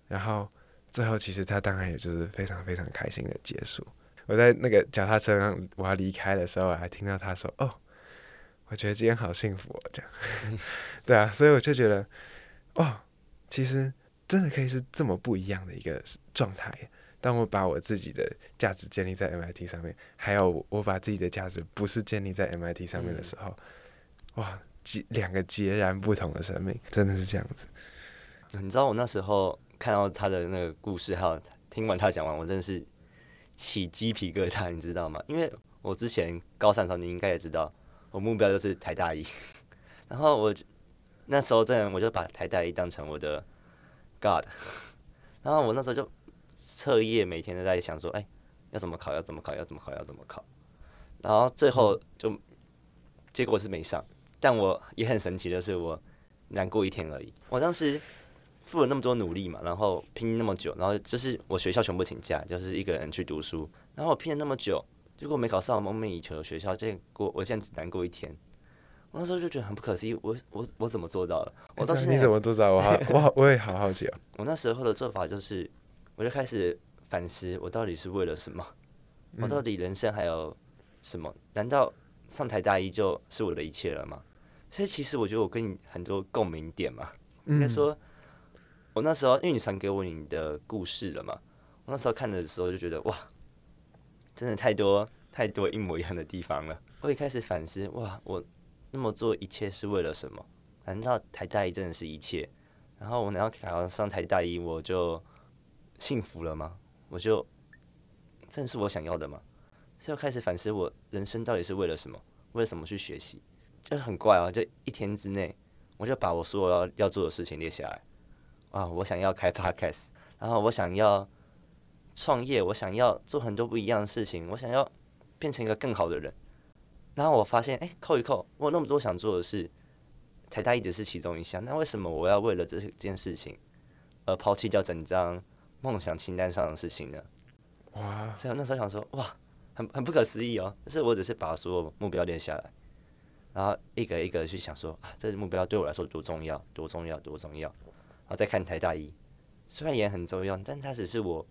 然后最后其实他当然也就是非常非常开心的结束。我在那个脚踏车上我要离开的时候，我还听到他说：“哦。”我觉得今天好幸福哦，这样，对啊，所以我就觉得，哦，其实真的可以是这么不一样的一个状态，当我把我自己的价值建立在 MIT 上面，还有我把自己的价值不是建立在 MIT 上面的时候，嗯、哇，截两个截然不同的生命，真的是这样子。你知道我那时候看到他的那个故事，还有听完他讲完，我真的是起鸡皮疙瘩，你知道吗？因为我之前高三的时候，你应该也知道，我目标就是台大一，然后我那时候真的我就把台大一当成我的 God，然后我那时候就。彻夜每天都在想说，哎、要怎么考？要怎么考？要怎么考？要怎么考？然后最后就结果是没上，但我也很神奇的是，我难过一天而已。我当时付了那么多努力嘛，然后拼那么久，然后就是我学校全部请假，就是一个人去读书。然后我拼了那么久，结果没考上我梦寐以求的学校，这过我现在只难过一天。我那时候就觉得很不可思议，我我我怎么做到的？我到现在你怎么做到？我好 我好我也好好奇啊。我那时候的做法就是。我就开始反思，我到底是为了什么？我到底人生还有什么？难道上台大一就是我的一切了吗？所以其实我觉得我跟你很多共鸣点嘛。应该说，我那时候因为你传给我你的故事了嘛，我那时候看的时候就觉得哇，真的太多太多一模一样的地方了。我也开始反思，哇，我那么做一切是为了什么？难道台大一真的是一切？然后我难道考上台大一我就？幸福了吗？我就，真的是我想要的吗？所以我开始反思，我人生到底是为了什么？为了什么去学习？就很怪啊！就一天之内，我就把我所有要要做的事情列下来。啊，我想要开 podcast，然后我想要创业，我想要做很多不一样的事情，我想要变成一个更好的人。然后我发现，哎，扣一扣，我有那么多想做的事，台大一直是其中一项。那为什么我要为了这件事情而抛弃掉整张？梦想清单上的事情呢？哇！所以我那时候想说，哇，很很不可思议哦。就是我只是把所有目标列下来，然后一个一个去想说，啊，这个目标对我来说多重要，多重要，多重要。然后再看台大医，虽然也很重要，但它只是我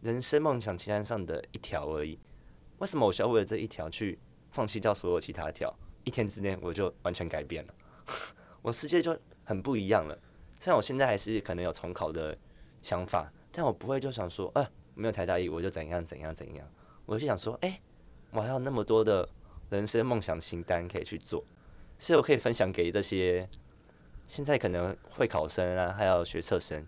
人生梦想清单上的一条而已。为什么我需要为了这一条去放弃掉所有其他条？一天之内我就完全改变了，我世界就很不一样了。虽然我现在还是可能有重考的。想法，但我不会就想说，啊，没有台大医，我就怎样怎样怎样。我就想说，哎、我还有那么多的人生梦想清单可以去做，所以我可以分享给这些现在可能会考生啊，还有学测生。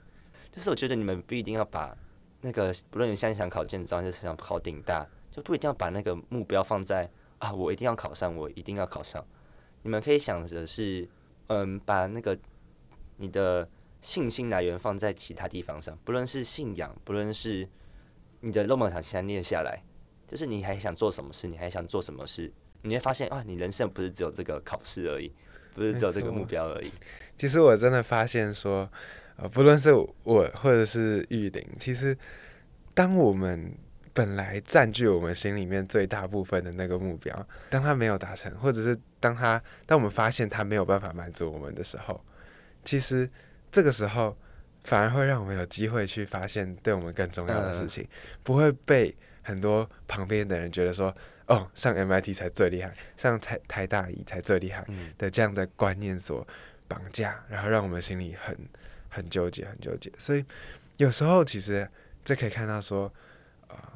就是我觉得你们不一定要把那个，不论你现在想考建中还是想考顶大，就不一定要把那个目标放在啊，我一定要考上，我一定要考上。你们可以想的是，嗯，把那个你的。信心来源放在其他地方上，不论是信仰，不论是你的梦想，先念下来，就是你还想做什么事，你还想做什么事，你会发现啊，你人生不是只有这个考试而已，不是只有这个目标而已。其实我真的发现说，呃，不论是我或者是玉玲，其实当我们本来占据我们心里面最大部分的那个目标，当他没有达成，或者是当他当我们发现他没有办法满足我们的时候，其实。这个时候，反而会让我们有机会去发现对我们更重要的事情，不会被很多旁边的人觉得说：“哦，上 MIT 才最厉害，上台台大医才最厉害”的这样的观念所绑架，然后让我们心里很很纠结，很纠结。所以有时候其实这可以看到说，啊、呃，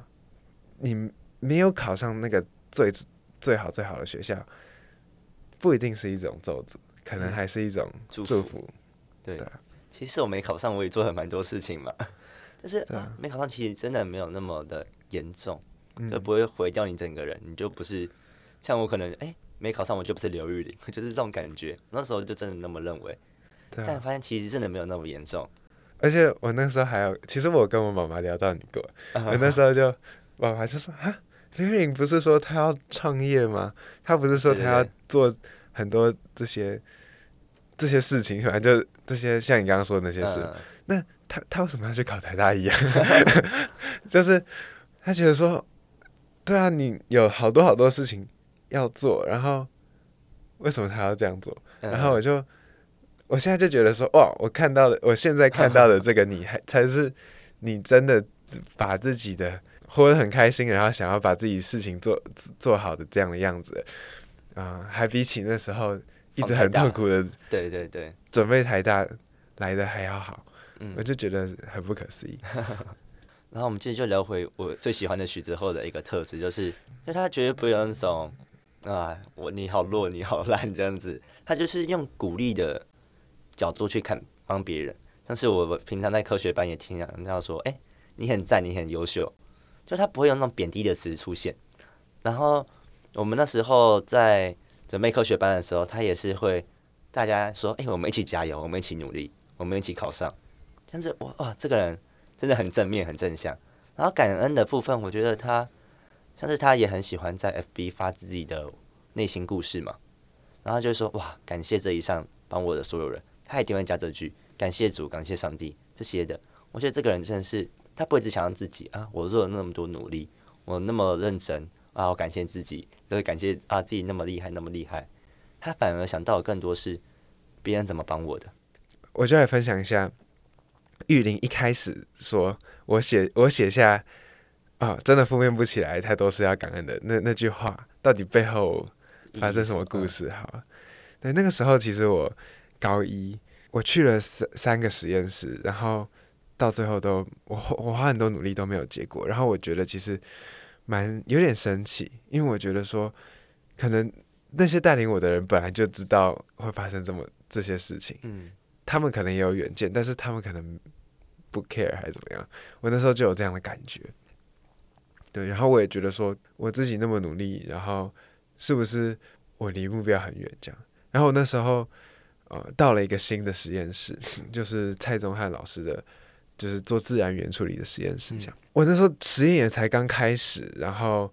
你没有考上那个最最好最好的学校，不一定是一种咒诅，可能还是一种祝福。对。对其实我没考上，我也做了蛮多事情嘛。但是没考上，其实真的没有那么的严重，就不会毁掉你整个人。你就不是像我可能哎、欸、没考上，我就不是刘玉玲，就是这种感觉。那时候就真的那么认为，但发现其实真的没有那么严重。而且我那时候还有，其实我跟我妈妈聊到你过，我那时候就妈妈就说啊，刘玉玲不是说她要创业吗？她不是说她要做很多这些。这些事情，反正就这些，像你刚刚说的那些事。嗯、那她她为什么要去考台大一啊？就是他觉得说，对啊，你有好多好多事情要做，然后为什么他要这样做？嗯、然后我就，我现在就觉得说，哇，我看到的，我现在看到的 这个你，还才是你真的把自己的活得很开心，然后想要把自己事情做做好的这样的样子，啊、嗯，还比起那时候。一直很痛苦的，对对对，准备台大来的还要好，嗯，我就觉得很不可思议。然后我们接着就聊回我最喜欢的许泽厚的一个特质，就是，就他绝对不会有那种啊，我你好弱，你好烂这样子，他就是用鼓励的角度去看帮别人。但是我平常在科学班也听人家说，哎、你很赞，你很优秀，就他不会用那种贬低的词出现。然后我们那时候在准备科学班的时候，他也是会大家说，哎、我们一起加油，我们一起努力，我们一起考上。但是哇哇，这个人。真的很正面，很正向。然后感恩的部分，我觉得他像是他也很喜欢在 FB 发自己的内心故事嘛。然后就说哇，感谢这一上帮我的所有人，他一定会加这句感谢主，感谢上帝这些的。我觉得这个人真的是他不会只想让自己啊，我做了那么多努力，我那么认真啊，我感谢自己，就是感谢啊自己那么厉害，那么厉害。他反而想到的更多是别人怎么帮我的。我就来分享一下。玉林一开始说：“我写我写下啊、真的负面不起来，太多是要感恩的。那那句话到底背后发生什么故事？好，对，那个时候其实我高一，我去了三三个实验室，然后到最后都我我花很多努力都没有结果。然后我觉得其实蛮有点生气，因为我觉得说，可能那些带领我的人本来就知道会发生这么这些事情，嗯。”他们可能也有远见，但是他们可能不 care 还是怎么样。我那时候就有这样的感觉，对。然后我也觉得说，我自己那么努力，然后是不是我离目标很远？这样。然后我那时候呃到了一个新的实验室，就是蔡宗汉老师的，就是做自然源处理的实验室。这样。我那时候实验也才刚开始，然后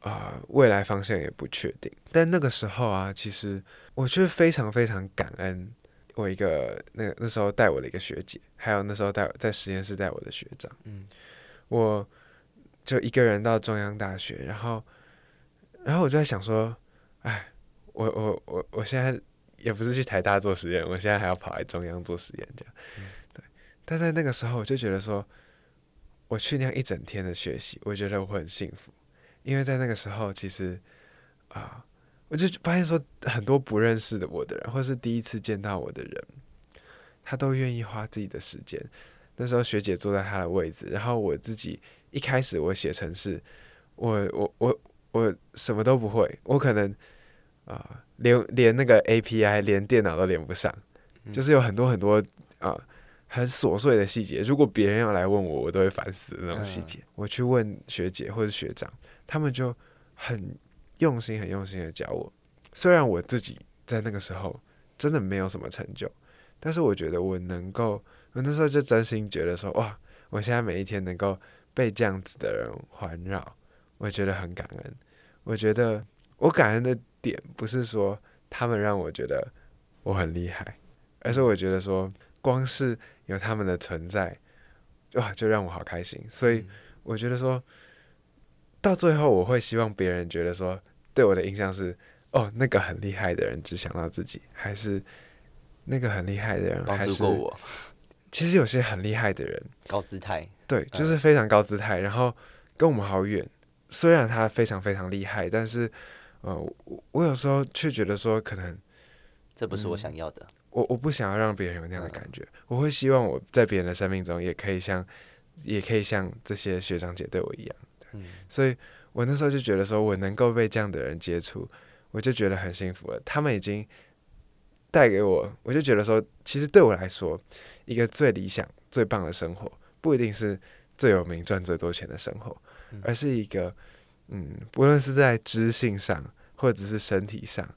啊、呃、未来方向也不确定。但那个时候啊，其实我觉得非常非常感恩。我一个那那时候带我的一个学姐，还有那时候带在实验室带我的学长，嗯，我就一个人到中央大学，然后，然后我就在想说，哎，我我我我现在也不是去台大做实验，我现在还要跑来中央做实验，这样，嗯，对。但在那个时候，我就觉得说，我去那样一整天的学习，我觉得我会很幸福，因为在那个时候，其实啊。我就发现说，很多不认识的我的人，或是第一次见到我的人，他都愿意花自己的时间。那时候学姐坐在她的位置，然后我自己一开始我写成是，我我我我什么都不会，我可能啊、呃、连连那个 API 连电脑都连不上，就是有很多很多啊、呃、很琐碎的细节。如果别人要来问我，我都会烦死的那种细节。我去问学姐或者学长，他们就很。用心很用心的教我，虽然我自己在那个时候真的没有什么成就，但是我觉得我能够，我那时候就真心觉得说，哇，我现在每一天能够被这样子的人环绕，我觉得很感恩。我觉得我感恩的点不是说他们让我觉得我很厉害，而是我觉得说光是有他们的存在，哇，就让我好开心。所以我觉得说。到最后，我会希望别人觉得说，对我的印象是，哦，那个很厉害的人只想到自己，还是那个很厉害的人帮助过我。其实有些很厉害的人，高姿态，对，就是非常高姿态，然后跟我们好远。虽然他非常非常厉害，但是，呃，我我有时候却觉得说，可能这不是我想要的。我我不想要让别人有那样的感觉，我会希望我在别人的生命中也可以像，也可以像这些学长姐对我一样。嗯，所以我那时候就觉得说，我能够被这样的人接触，我就觉得很幸福了。他们已经带给我，我就觉得说，其实对我来说，一个最理想、最棒的生活，不一定是最有名、赚最多钱的生活，而是一个，嗯，不论是在知性上，或者是身体上，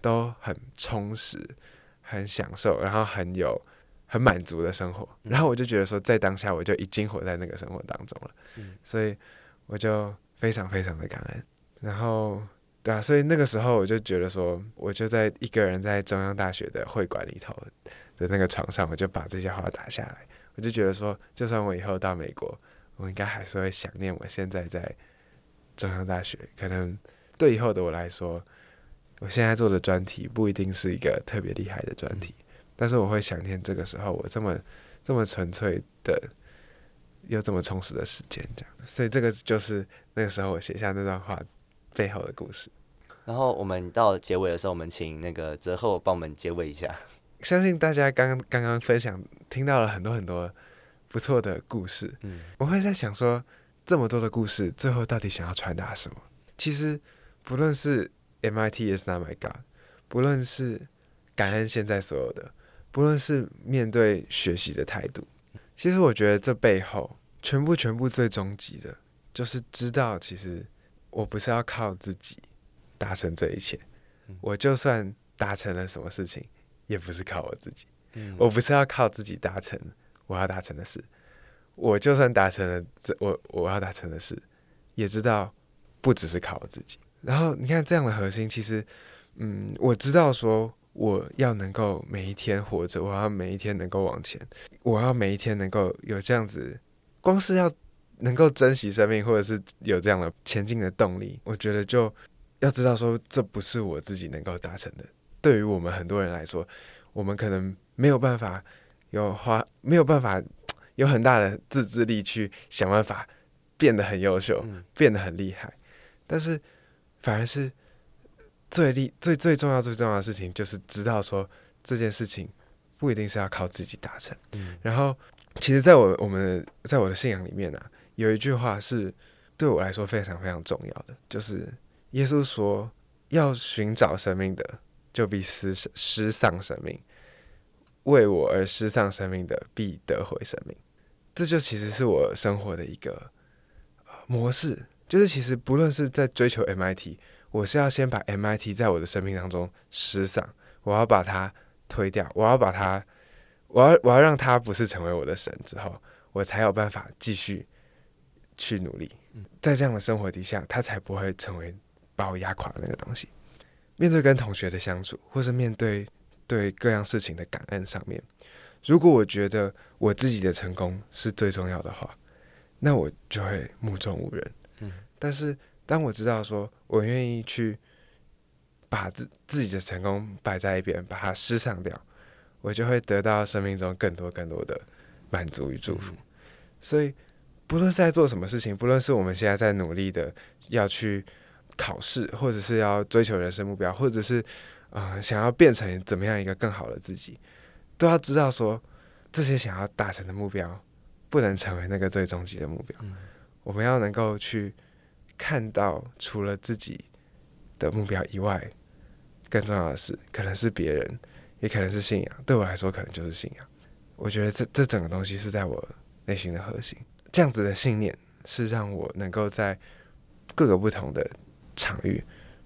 都很充实、很享受，然后很有、很满足的生活。然后我就觉得说，在当下，我就已经活在那个生活当中了。嗯所以。我就非常非常的感恩，然后对啊，所以那个时候我就觉得说，我就在一个人在中央大学的会馆里头的那个床上，我就把这些话打下来。我就觉得说，就算我以后到美国，我应该还是会想念我现在在中央大学。可能对以后的我来说，我现在做的专题不一定是一个特别厉害的专题，但是我会想念这个时候我这么这么纯粹的。有这么充实的时间，这样，所以这个就是那个时候我写下那段话背后的故事。然后我们到结尾的时候，我们请那个泽厚帮我们结尾一下。相信大家刚刚刚分享听到了很多很多不错的故事。嗯，我会在想说，这么多的故事，最后到底想要传达什么？其实，不论是 MIT is not my God，不论是感恩现在所有的，不论是面对学习的态度，其实我觉得这背后全部全部最终极的，就是知道，其实我不是要靠自己达成这一切，我就算达成了什么事情，也不是靠我自己。我不是要靠自己达成我要达成的事，我就算达成了这我我要达成的事，也知道不只是靠我自己。然后你看这样的核心，其实，嗯，我知道说我要能够每一天活着，我要每一天能够往前，我要每一天能够有这样子，光是要能够珍惜生命，或者是有这样的前进的动力，我觉得就要知道说这不是我自己能够达成的。对于我们很多人来说，我们可能。没有办法有花，没有办法有很大的自制力去想办法变得很优秀，嗯、变得很厉害。但是反而是最厉、最最重要、最重要的事情，就是知道说这件事情不一定是要靠自己达成。嗯、然后，其实，在我我们在我的信仰里面呢、啊，有一句话是对我来说非常非常重要的，就是耶稣说：“要寻找生命的，就必失失丧生命。”为我而失丧生命的，必得回生命。这就其实是我生活的一个模式。就是其实不论是在追求 MIT，我是要先把 MIT 在我的生命当中失丧，我要把它推掉，我要把它，我要我要让他不是成为我的神之后，我才有办法继续去努力。在这样的生活底下，他才不会成为把我压垮的那个东西。面对跟同学的相处，或是面对。对各样事情的感恩上面，如果我觉得我自己的成功是最重要的话，那我就会目中无人。嗯，但是当我知道说我愿意去把自自己的成功摆在一边，把它失丧掉，我就会得到生命中更多更多的满足与祝福。嗯，所以，不论是在做什么事情，不论是我们现在在努力的要去考试，或者是要追求人生目标，或者是。啊、呃，想要变成怎么样一个更好的自己，都要知道说，这些想要达成的目标，不能成为那个最终极的目标。嗯、我们要能够去看到，除了自己的目标以外，更重要的是，可能是别人，也可能是信仰。对我来说，可能就是信仰。我觉得这这整个东西是在我内心的核心。这样子的信念，是让我能够在各个不同的场域，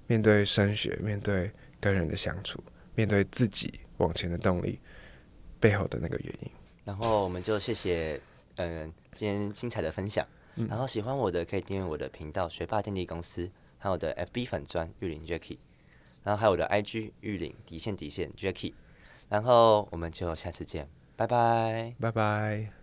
面对升学，面对。跟人的相处，面对自己往前的动力背后的那个原因。然后我们就谢谢嗯、呃、今天精彩的分享。嗯、然后喜欢我的可以订阅我的频道学霸电力公司，还有我的 FB 粉砖玉林 Jacky，然后还有我的 IG 玉林底线底线 Jacky。然后我们就下次见，拜拜，拜拜。